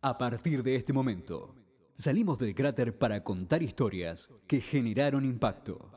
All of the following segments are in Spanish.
A partir de este momento, salimos del cráter para contar historias que generaron impacto.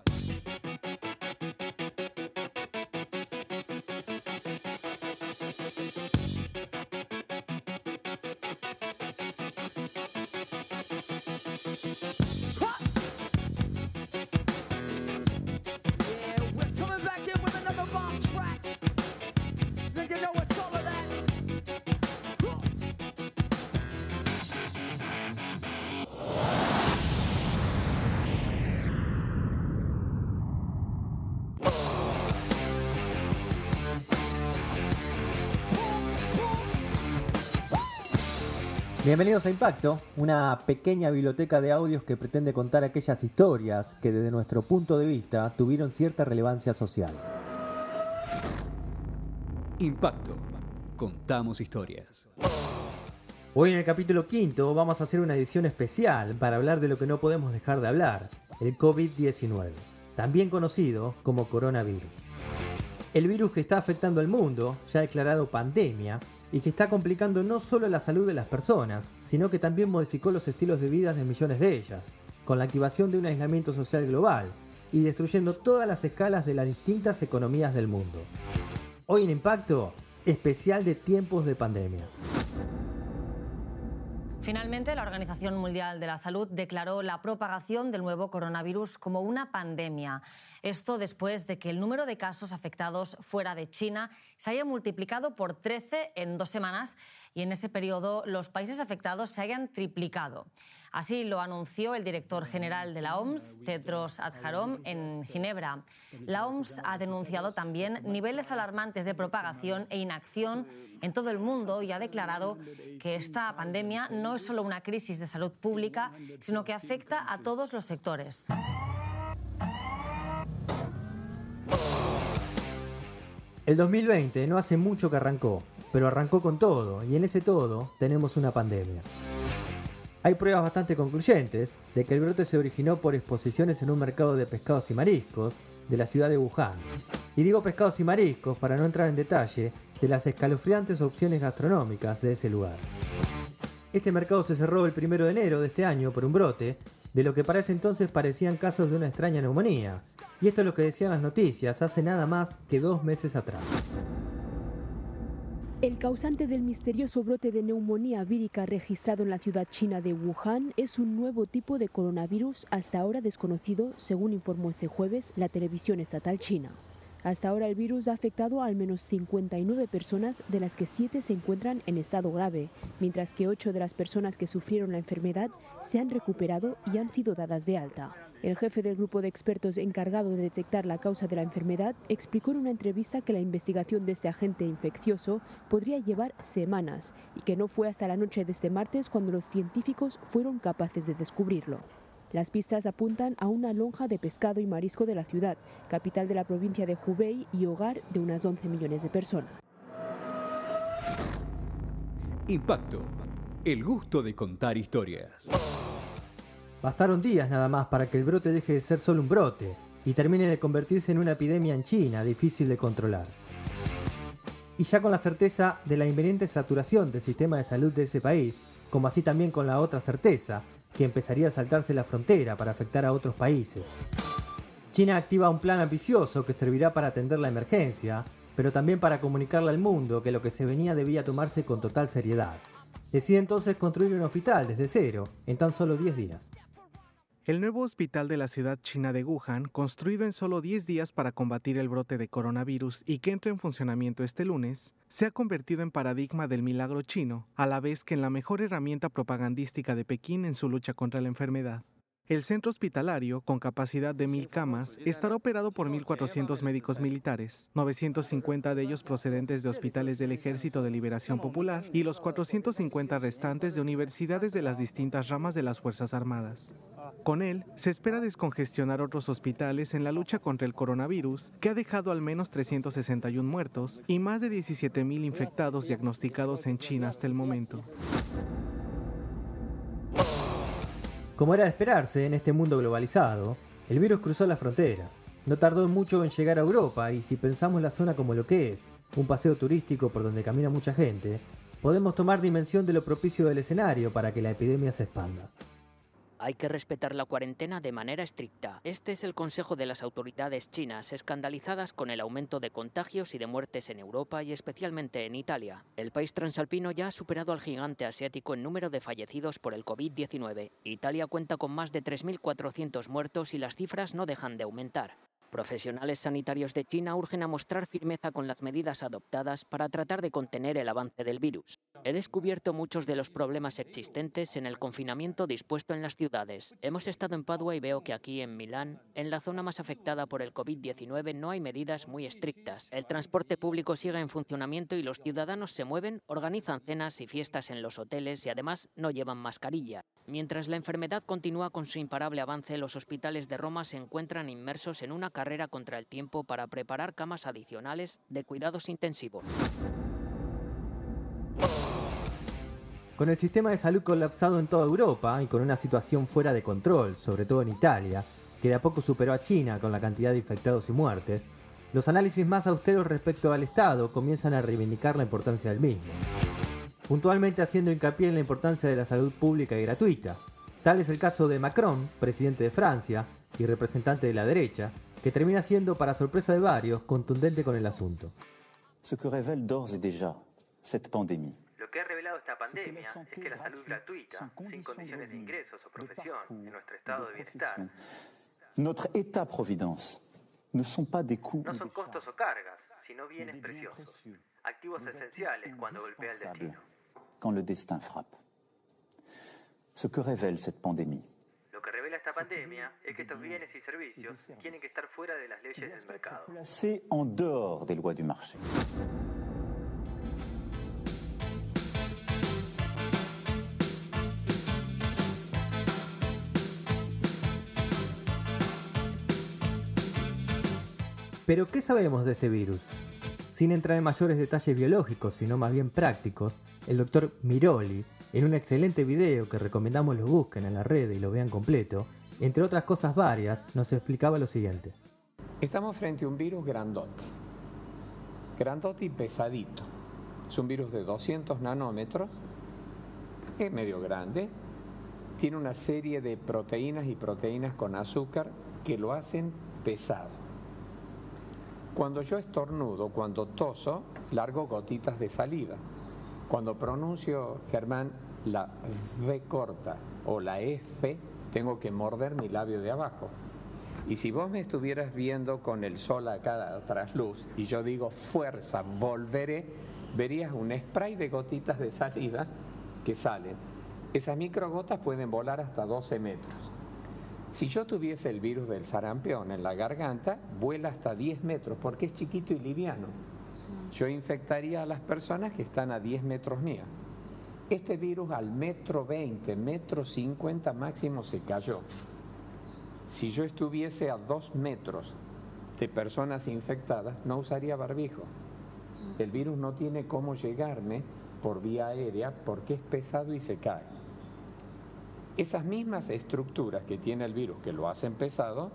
Bienvenidos a Impacto, una pequeña biblioteca de audios que pretende contar aquellas historias que desde nuestro punto de vista tuvieron cierta relevancia social. Impacto. Contamos historias. Hoy en el capítulo quinto vamos a hacer una edición especial para hablar de lo que no podemos dejar de hablar, el COVID-19, también conocido como coronavirus. El virus que está afectando al mundo, ya declarado pandemia, y que está complicando no solo la salud de las personas, sino que también modificó los estilos de vida de millones de ellas, con la activación de un aislamiento social global y destruyendo todas las escalas de las distintas economías del mundo. Hoy en Impacto, especial de tiempos de pandemia. Finalmente, la Organización Mundial de la Salud declaró la propagación del nuevo coronavirus como una pandemia. Esto después de que el número de casos afectados fuera de China se haya multiplicado por 13 en dos semanas y en ese periodo los países afectados se hayan triplicado. Así lo anunció el director general de la OMS, Tedros Adhanom, en Ginebra. La OMS ha denunciado también niveles alarmantes de propagación e inacción en todo el mundo y ha declarado que esta pandemia no es solo una crisis de salud pública, sino que afecta a todos los sectores. El 2020 no hace mucho que arrancó, pero arrancó con todo, y en ese todo tenemos una pandemia. Hay pruebas bastante concluyentes de que el brote se originó por exposiciones en un mercado de pescados y mariscos de la ciudad de Wuhan. Y digo pescados y mariscos para no entrar en detalle de las escalofriantes opciones gastronómicas de ese lugar. Este mercado se cerró el 1 de enero de este año por un brote de lo que para ese entonces parecían casos de una extraña neumonía. Y esto es lo que decían las noticias hace nada más que dos meses atrás. El causante del misterioso brote de neumonía vírica registrado en la ciudad china de Wuhan es un nuevo tipo de coronavirus hasta ahora desconocido, según informó este jueves la televisión estatal china. Hasta ahora el virus ha afectado a al menos 59 personas, de las que 7 se encuentran en estado grave, mientras que 8 de las personas que sufrieron la enfermedad se han recuperado y han sido dadas de alta. El jefe del grupo de expertos encargado de detectar la causa de la enfermedad explicó en una entrevista que la investigación de este agente infeccioso podría llevar semanas y que no fue hasta la noche de este martes cuando los científicos fueron capaces de descubrirlo. Las pistas apuntan a una lonja de pescado y marisco de la ciudad, capital de la provincia de Hubei y hogar de unas 11 millones de personas. Impacto. El gusto de contar historias. Bastaron días nada más para que el brote deje de ser solo un brote y termine de convertirse en una epidemia en China difícil de controlar. Y ya con la certeza de la inminente saturación del sistema de salud de ese país, como así también con la otra certeza, que empezaría a saltarse la frontera para afectar a otros países. China activa un plan ambicioso que servirá para atender la emergencia, pero también para comunicarle al mundo que lo que se venía debía tomarse con total seriedad. Decide entonces construir un hospital desde cero, en tan solo 10 días. El nuevo hospital de la ciudad china de Wuhan, construido en solo 10 días para combatir el brote de coronavirus y que entra en funcionamiento este lunes, se ha convertido en paradigma del milagro chino, a la vez que en la mejor herramienta propagandística de Pekín en su lucha contra la enfermedad. El centro hospitalario, con capacidad de 1.000 camas, estará operado por 1.400 médicos militares, 950 de ellos procedentes de hospitales del Ejército de Liberación Popular y los 450 restantes de universidades de las distintas ramas de las Fuerzas Armadas. Con él, se espera descongestionar otros hospitales en la lucha contra el coronavirus, que ha dejado al menos 361 muertos y más de 17.000 infectados diagnosticados en China hasta el momento. Como era de esperarse en este mundo globalizado, el virus cruzó las fronteras. No tardó mucho en llegar a Europa y si pensamos la zona como lo que es, un paseo turístico por donde camina mucha gente, podemos tomar dimensión de lo propicio del escenario para que la epidemia se expanda. Hay que respetar la cuarentena de manera estricta. Este es el consejo de las autoridades chinas, escandalizadas con el aumento de contagios y de muertes en Europa y especialmente en Italia. El país transalpino ya ha superado al gigante asiático en número de fallecidos por el COVID-19. Italia cuenta con más de 3.400 muertos y las cifras no dejan de aumentar. Profesionales sanitarios de China urgen a mostrar firmeza con las medidas adoptadas para tratar de contener el avance del virus. He descubierto muchos de los problemas existentes en el confinamiento dispuesto en las ciudades. Hemos estado en Padua y veo que aquí en Milán, en la zona más afectada por el COVID-19, no hay medidas muy estrictas. El transporte público sigue en funcionamiento y los ciudadanos se mueven, organizan cenas y fiestas en los hoteles y además no llevan mascarilla. Mientras la enfermedad continúa con su imparable avance, los hospitales de Roma se encuentran inmersos en una carrera contra el tiempo para preparar camas adicionales de cuidados intensivos. Con el sistema de salud colapsado en toda Europa y con una situación fuera de control, sobre todo en Italia, que de a poco superó a China con la cantidad de infectados y muertes, los análisis más austeros respecto al Estado comienzan a reivindicar la importancia del mismo. Puntualmente haciendo hincapié en la importancia de la salud pública y gratuita. Tal es el caso de Macron, presidente de Francia y representante de la derecha, que termina siendo, para sorpresa de varios, contundente con el asunto. Ce que révèle d'ores et déjà cette pandémie, Lo que ha revelado esta pandemia es que la salud gratuita, sin condiciones de ingresos o profesión, en nuestro estado de bienestar, notre État-providence, ne sont pas des coûts no son costos o cargas, sino bienes preciosos, activos esenciales cuando golpea el destino. quand le destin frappe. Ce que révèle cette pandémie, Lo que revela esta pandemia es que estos bienes y servicios tienen que estar fuera de las leyes del mercado. en dehors des lois du marché. Pero, ¿qué sabemos de este virus? Sin entrar en mayores detalles biológicos, sino más bien prácticos, el doctor Miroli, en un excelente video que recomendamos lo busquen en la red y lo vean completo, entre otras cosas varias, nos explicaba lo siguiente. Estamos frente a un virus grandote. Grandote y pesadito. Es un virus de 200 nanómetros. Es medio grande. Tiene una serie de proteínas y proteínas con azúcar que lo hacen pesado. Cuando yo estornudo, cuando toso, largo gotitas de saliva. Cuando pronuncio, Germán, la V corta o la F, tengo que morder mi labio de abajo. Y si vos me estuvieras viendo con el sol acá tras luz y yo digo fuerza, volveré, verías un spray de gotitas de saliva que salen. Esas microgotas pueden volar hasta 12 metros. Si yo tuviese el virus del sarampión en la garganta, vuela hasta 10 metros porque es chiquito y liviano. Yo infectaría a las personas que están a 10 metros mía. Este virus al metro 20, metro 50 máximo se cayó. Si yo estuviese a 2 metros de personas infectadas, no usaría barbijo. El virus no tiene cómo llegarme por vía aérea porque es pesado y se cae. Esas mismas estructuras que tiene el virus que lo hacen pesado,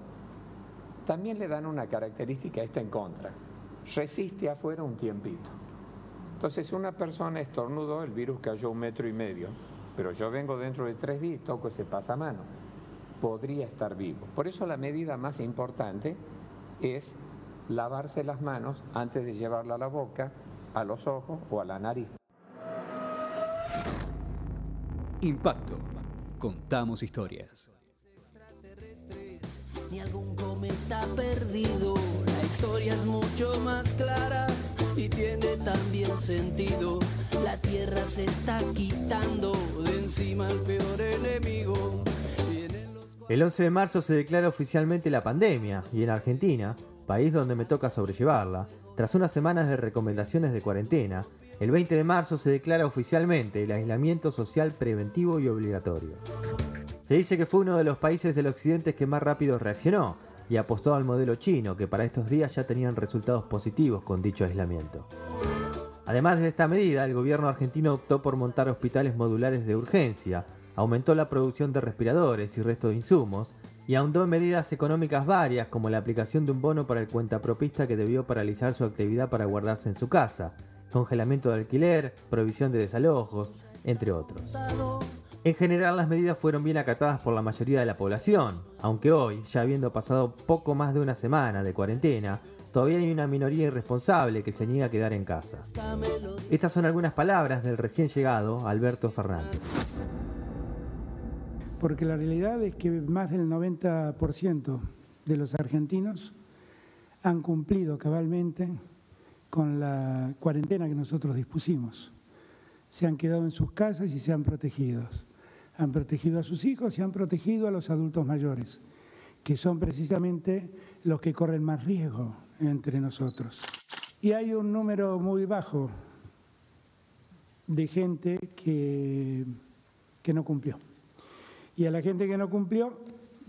también le dan una característica esta en contra. Resiste afuera un tiempito. Entonces una persona estornudó, el virus cayó un metro y medio, pero yo vengo dentro de tres días y toco ese pasamano. Podría estar vivo. Por eso la medida más importante es lavarse las manos antes de llevarla a la boca, a los ojos o a la nariz. Impacto. Contamos historias. ni algún cometa perdido. La historia es mucho más clara y tiene también sentido. La tierra se está quitando de encima al peor enemigo. El 11 de marzo se declara oficialmente la pandemia y en Argentina, país donde me toca sobrellevarla, tras unas semanas de recomendaciones de cuarentena, el 20 de marzo se declara oficialmente el aislamiento social preventivo y obligatorio. Se dice que fue uno de los países del occidente que más rápido reaccionó y apostó al modelo chino, que para estos días ya tenían resultados positivos con dicho aislamiento. Además de esta medida, el gobierno argentino optó por montar hospitales modulares de urgencia, aumentó la producción de respiradores y resto de insumos, y ahondó en medidas económicas varias como la aplicación de un bono para el cuentapropista que debió paralizar su actividad para guardarse en su casa, congelamiento de alquiler, prohibición de desalojos, entre otros. En general las medidas fueron bien acatadas por la mayoría de la población, aunque hoy, ya habiendo pasado poco más de una semana de cuarentena, todavía hay una minoría irresponsable que se niega a quedar en casa. Estas son algunas palabras del recién llegado Alberto Fernández. Porque la realidad es que más del 90% de los argentinos han cumplido cabalmente con la cuarentena que nosotros dispusimos. Se han quedado en sus casas y se han protegido. Han protegido a sus hijos y han protegido a los adultos mayores, que son precisamente los que corren más riesgo entre nosotros. Y hay un número muy bajo de gente que, que no cumplió. Y a la gente que no cumplió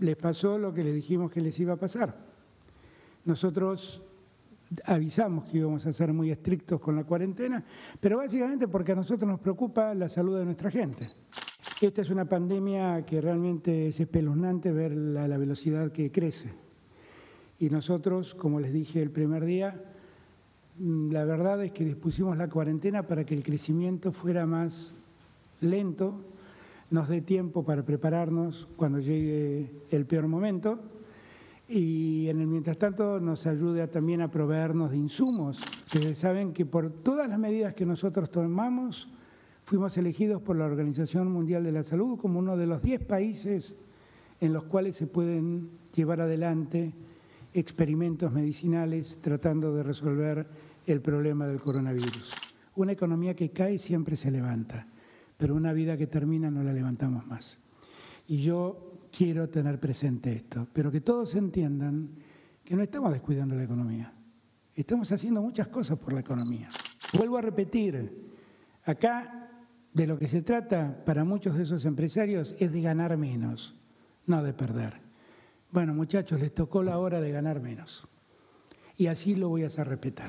les pasó lo que les dijimos que les iba a pasar. Nosotros avisamos que íbamos a ser muy estrictos con la cuarentena, pero básicamente porque a nosotros nos preocupa la salud de nuestra gente. Esta es una pandemia que realmente es espeluznante ver la, velocidad que crece. Y nosotros, como les dije el primer día, mm, la verdad es que dispusimos la cuarentena para que el crecimiento fuera más lento, nos dé tiempo para prepararnos cuando llegue el peor momento y en el mientras tanto nos ayude también a proveernos de insumos. Ustedes saben que por todas las medidas que nosotros tomamos, fuimos elegidos por la Organización Mundial de la Salud como uno de los 10 países en los cuales se pueden llevar adelante experimentos medicinales tratando de resolver el problema del coronavirus. Una economía que cae siempre se levanta, pero una vida que termina no la levantamos más. Y yo quiero tener presente esto, pero que todos entiendan que no estamos descuidando la economía, estamos haciendo muchas cosas por la economía. Vuelvo a repetir, acá de lo que se trata para muchos de esos empresarios es de ganar menos, no de perder. Bueno, muchachos, les tocó la hora de ganar menos. Y así lo voy a hacer respetar.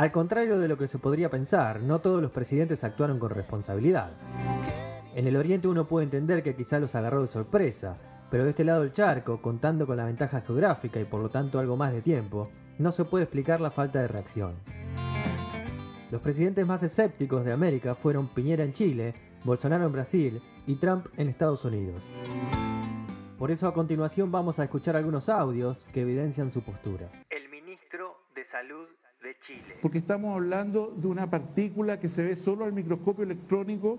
Al contrario de lo que se podría pensar, no todos los presidentes actuaron con responsabilidad. En el Oriente uno puede entender que quizá los agarró de sorpresa, pero de este lado del charco, contando con la ventaja geográfica y por lo tanto algo más de tiempo, no se puede explicar la falta de reacción. Los presidentes más escépticos de América fueron Piñera en Chile, Bolsonaro en Brasil y Trump en Estados Unidos. Por eso a continuación vamos a escuchar algunos audios que evidencian su postura. El ministro de Salud porque estamos hablando de una partícula que se ve solo al microscopio electrónico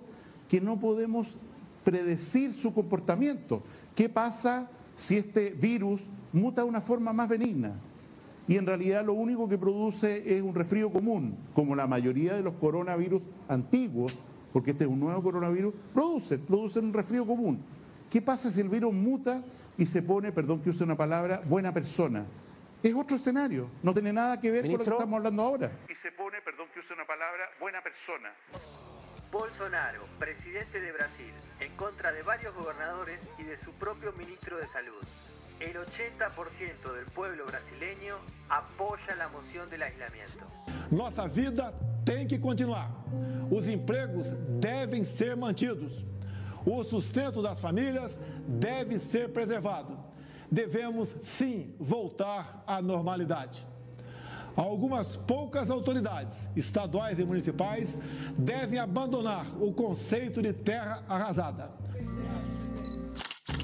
que no podemos predecir su comportamiento. ¿Qué pasa si este virus muta de una forma más benigna? Y en realidad lo único que produce es un resfrío común, como la mayoría de los coronavirus antiguos, porque este es un nuevo coronavirus, produce, produce un resfrío común. ¿Qué pasa si el virus muta y se pone, perdón que use una palabra, buena persona? Es otro escenario, no tiene nada que ver con lo que estamos hablando ahora. Y se pone, perdón que use una palabra, buena persona. Bolsonaro, presidente de Brasil, en contra de varios gobernadores y de su propio ministro de Salud. El 80% del pueblo brasileño apoya la moción del aislamiento. Nossa vida tem que continuar. Os empregos devem ser mantidos. O sustento das famílias deve ser preservado devemos sim voltar à normalidade. Algumas poucas autoridades estaduais e municipais devem abandonar o conceito de terra arrasada.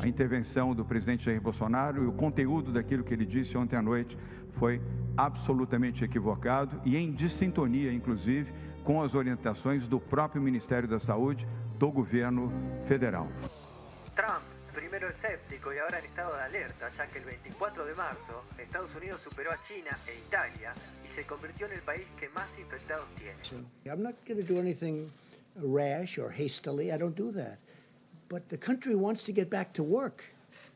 A intervenção do presidente Jair Bolsonaro e o conteúdo daquilo que ele disse ontem à noite foi absolutamente equivocado e em dissintonia, inclusive, com as orientações do próprio Ministério da Saúde do governo federal. Crítico y ahora en estado de alerta, ya que el 24 de marzo Estados Unidos superó a China e Italia y se convirtió en el país que más infectados tiene. I'm not going to do anything rash or hastily. I don't do that. But the country wants to get back to work.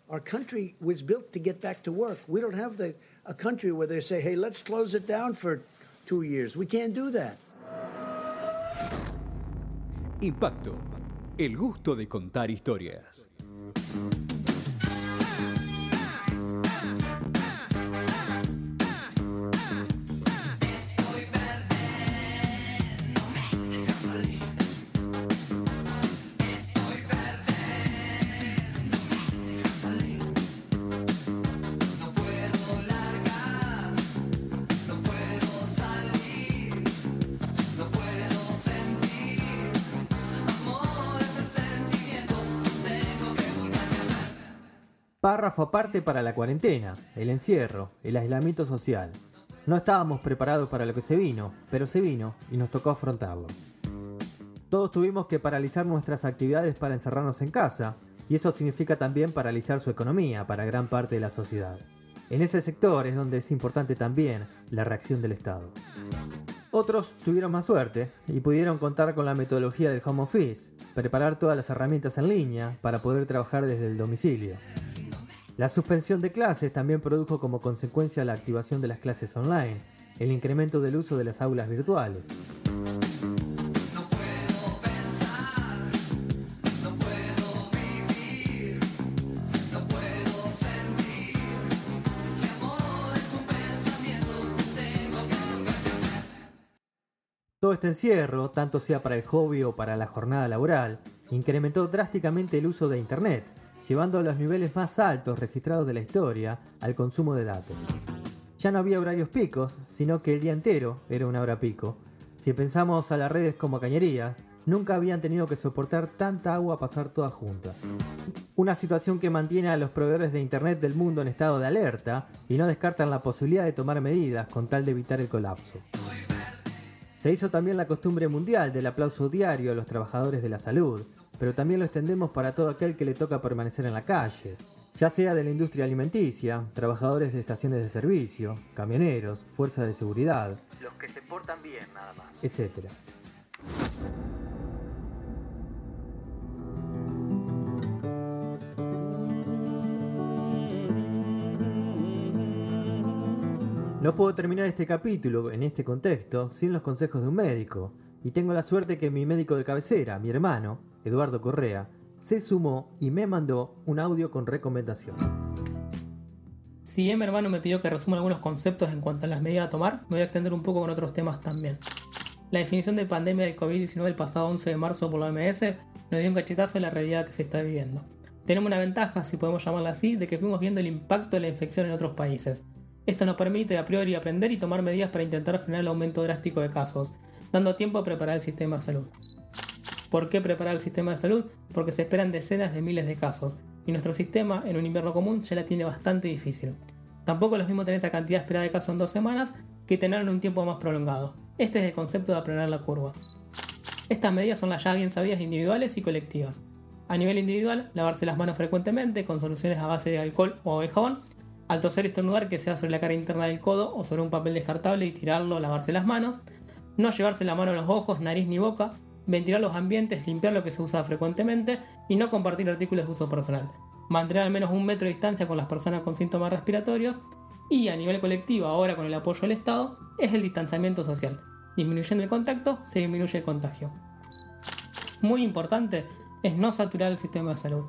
Our country was built to get back to work. We don't have the, a country where they say, hey, let's close it down for two years. We can't do that. Impacto. El gusto de contar historias. Párrafo aparte para la cuarentena, el encierro, el aislamiento social. No estábamos preparados para lo que se vino, pero se vino y nos tocó afrontarlo. Todos tuvimos que paralizar nuestras actividades para encerrarnos en casa, y eso significa también paralizar su economía para gran parte de la sociedad. En ese sector es donde es importante también la reacción del Estado. Otros tuvieron más suerte y pudieron contar con la metodología del home office, preparar todas las herramientas en línea para poder trabajar desde el domicilio. La suspensión de clases también produjo como consecuencia la activación de las clases online, el incremento del uso de las aulas virtuales. Todo este encierro, tanto sea para el hobby o para la jornada laboral, incrementó drásticamente el uso de Internet, llevando a los niveles más altos registrados de la historia al consumo de datos. Ya no había horarios picos, sino que el día entero era una hora pico. Si pensamos a las redes como cañería, nunca habían tenido que soportar tanta agua pasar todas juntas. Una situación que mantiene a los proveedores de Internet del mundo en estado de alerta y no descartan la posibilidad de tomar medidas con tal de evitar el colapso. Se hizo también la costumbre mundial del aplauso diario a los trabajadores de la salud, pero también lo extendemos para todo aquel que le toca permanecer en la calle, ya sea de la industria alimenticia, trabajadores de estaciones de servicio, camioneros, fuerzas de seguridad, Los que se portan bien, nada más. etc. No puedo terminar este capítulo en este contexto sin los consejos de un médico, y tengo la suerte que mi médico de cabecera, mi hermano, Eduardo Correa, se sumó y me mandó un audio con recomendación. Si bien mi hermano me pidió que resuma algunos conceptos en cuanto a las medidas a tomar, me voy a extender un poco con otros temas también. La definición de pandemia del COVID-19 el pasado 11 de marzo por la OMS nos dio un cachetazo de la realidad que se está viviendo. Tenemos una ventaja, si podemos llamarla así, de que fuimos viendo el impacto de la infección en otros países. Esto nos permite a priori aprender y tomar medidas para intentar frenar el aumento drástico de casos, dando tiempo a preparar el sistema de salud. ¿Por qué preparar el sistema de salud? Porque se esperan decenas de miles de casos, y nuestro sistema en un invierno común ya la tiene bastante difícil. Tampoco es lo mismo tener esa cantidad esperada de casos en dos semanas que tenerlo en un tiempo más prolongado. Este es el concepto de aplanar la curva. Estas medidas son las ya bien sabidas individuales y colectivas. A nivel individual, lavarse las manos frecuentemente con soluciones a base de alcohol o de jabón. Al toser y estornudar que sea sobre la cara interna del codo o sobre un papel descartable y tirarlo, lavarse las manos. No llevarse la mano a los ojos, nariz ni boca. Ventilar los ambientes, limpiar lo que se usa frecuentemente y no compartir artículos de uso personal. Mantener al menos un metro de distancia con las personas con síntomas respiratorios. Y a nivel colectivo, ahora con el apoyo del Estado, es el distanciamiento social. Disminuyendo el contacto, se disminuye el contagio. Muy importante es no saturar el sistema de salud.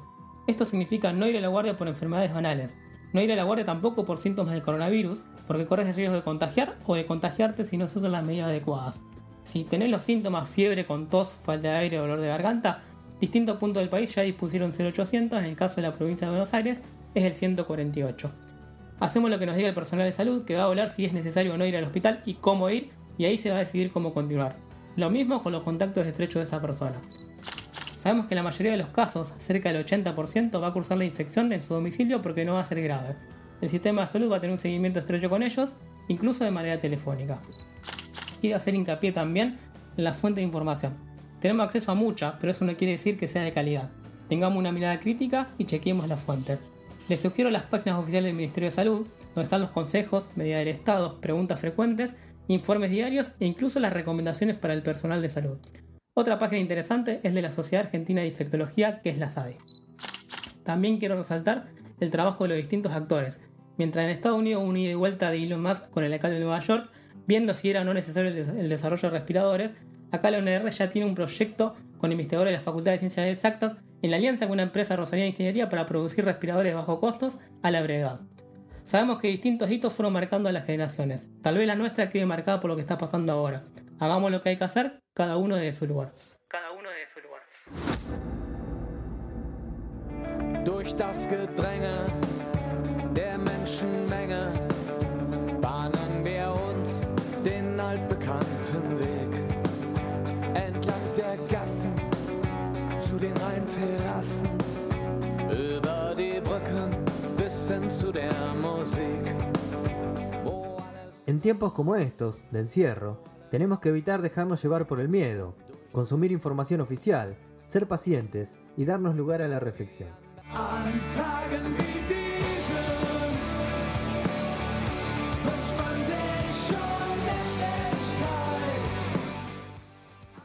Esto significa no ir a la guardia por enfermedades banales, no ir a la guardia tampoco por síntomas de coronavirus, porque corres el riesgo de contagiar o de contagiarte si no se usan las medidas adecuadas. Si tenés los síntomas fiebre con tos, falta de aire dolor de garganta, distintos puntos del país ya dispusieron 0800, en el caso de la provincia de Buenos Aires es el 148. Hacemos lo que nos diga el personal de salud, que va a hablar si es necesario o no ir al hospital y cómo ir, y ahí se va a decidir cómo continuar. Lo mismo con los contactos estrechos de esa persona. Sabemos que la mayoría de los casos, cerca del 80% va a cursar la infección en su domicilio porque no va a ser grave. El sistema de salud va a tener un seguimiento estrecho con ellos, incluso de manera telefónica. Quiero hacer hincapié también en la fuente de información. Tenemos acceso a mucha, pero eso no quiere decir que sea de calidad. Tengamos una mirada crítica y chequeemos las fuentes. Les sugiero las páginas oficiales del Ministerio de Salud, donde están los consejos, medidas del Estado, preguntas frecuentes, informes diarios e incluso las recomendaciones para el personal de salud. Otra página interesante es de la Sociedad Argentina de Infectología, que es la SADI. También quiero resaltar el trabajo de los distintos actores. Mientras en Estados Unidos un ida y vuelta de Elon Musk con el alcalde de Nueva York, viendo si era o no necesario el desarrollo de respiradores, acá la UNR ya tiene un proyecto con investigadores de la Facultad de Ciencias Exactas en la alianza con una empresa Rosalía de Ingeniería para producir respiradores de bajo costos a la brevedad. Sabemos que distintos hitos fueron marcando a las generaciones. Tal vez la nuestra quede marcada por lo que está pasando ahora. Hagamos lo que hay que hacer, cada uno desde su lugar. Cada uno desde su lugar. Durch das Gedränge En tiempos como estos, de encierro, tenemos que evitar dejarnos llevar por el miedo, consumir información oficial, ser pacientes y darnos lugar a la reflexión.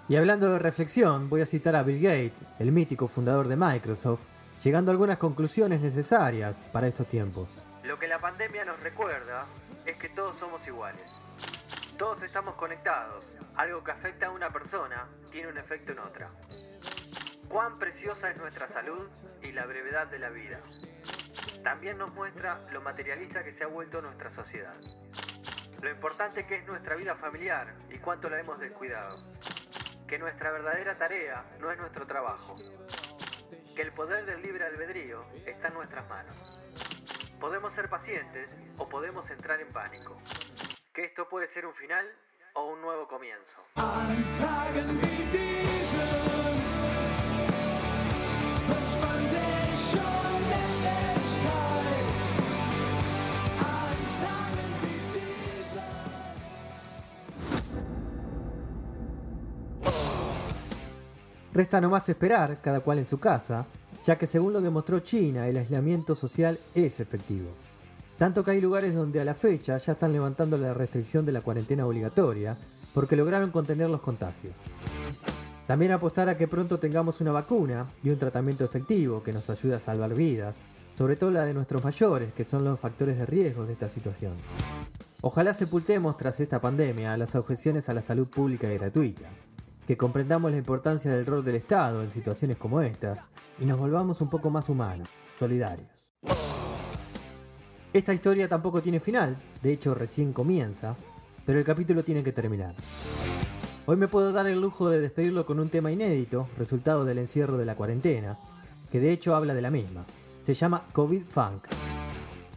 Y hablando de reflexión, voy a citar a Bill Gates, el mítico fundador de Microsoft, llegando a algunas conclusiones necesarias para estos tiempos. Lo que la pandemia nos recuerda es que todos somos iguales. Todos estamos conectados. Algo que afecta a una persona tiene un efecto en otra. Cuán preciosa es nuestra salud y la brevedad de la vida. También nos muestra lo materialista que se ha vuelto nuestra sociedad. Lo importante que es nuestra vida familiar y cuánto la hemos descuidado. Que nuestra verdadera tarea no es nuestro trabajo. Que el poder del libre albedrío está en nuestras manos. Podemos ser pacientes o podemos entrar en pánico. Que esto puede ser un final o un nuevo comienzo. Resta nomás esperar, cada cual en su casa, ya que según lo demostró China, el aislamiento social es efectivo. Tanto que hay lugares donde a la fecha ya están levantando la restricción de la cuarentena obligatoria porque lograron contener los contagios. También apostar a que pronto tengamos una vacuna y un tratamiento efectivo que nos ayude a salvar vidas, sobre todo la de nuestros mayores, que son los factores de riesgo de esta situación. Ojalá sepultemos tras esta pandemia las objeciones a la salud pública y gratuita, que comprendamos la importancia del rol del Estado en situaciones como estas y nos volvamos un poco más humanos, solidarios. Esta historia tampoco tiene final, de hecho recién comienza, pero el capítulo tiene que terminar. Hoy me puedo dar el lujo de despedirlo con un tema inédito, resultado del encierro de la cuarentena, que de hecho habla de la misma. Se llama COVID Funk.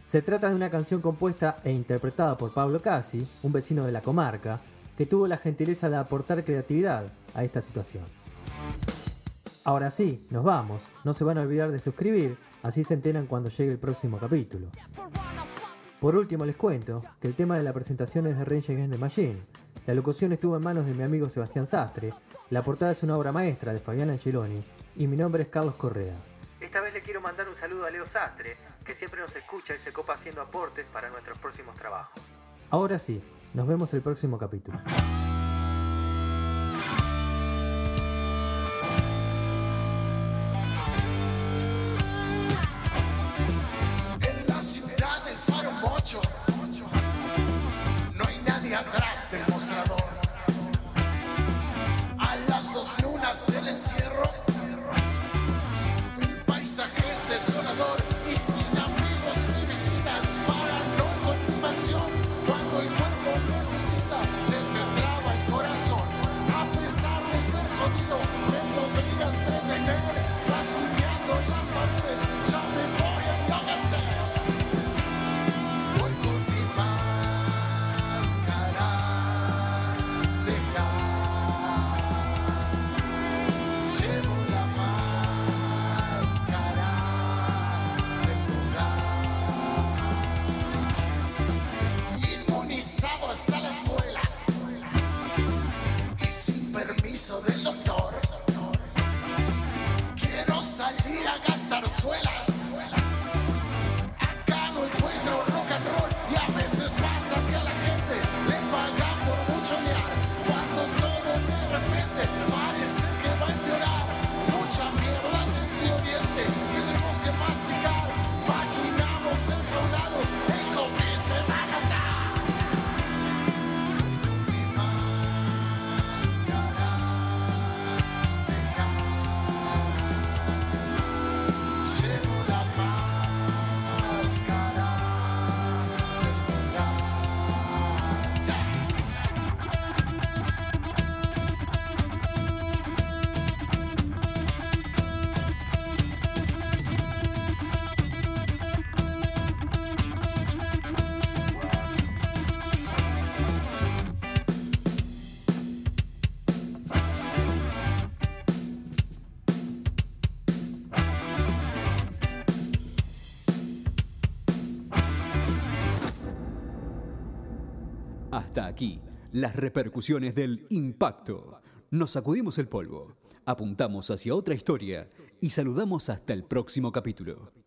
Se trata de una canción compuesta e interpretada por Pablo Casi, un vecino de la comarca, que tuvo la gentileza de aportar creatividad a esta situación. Ahora sí, nos vamos. No se van a olvidar de suscribir, así se enteran cuando llegue el próximo capítulo. Por último les cuento que el tema de la presentación es de Rage Against the Machine. La locución estuvo en manos de mi amigo Sebastián Sastre, la portada es una obra maestra de Fabián Angeloni y mi nombre es Carlos Correa. Esta vez le quiero mandar un saludo a Leo Sastre, que siempre nos escucha y se copa haciendo aportes para nuestros próximos trabajos. Ahora sí, nos vemos el próximo capítulo. Las repercusiones del impacto. Nos sacudimos el polvo, apuntamos hacia otra historia y saludamos hasta el próximo capítulo.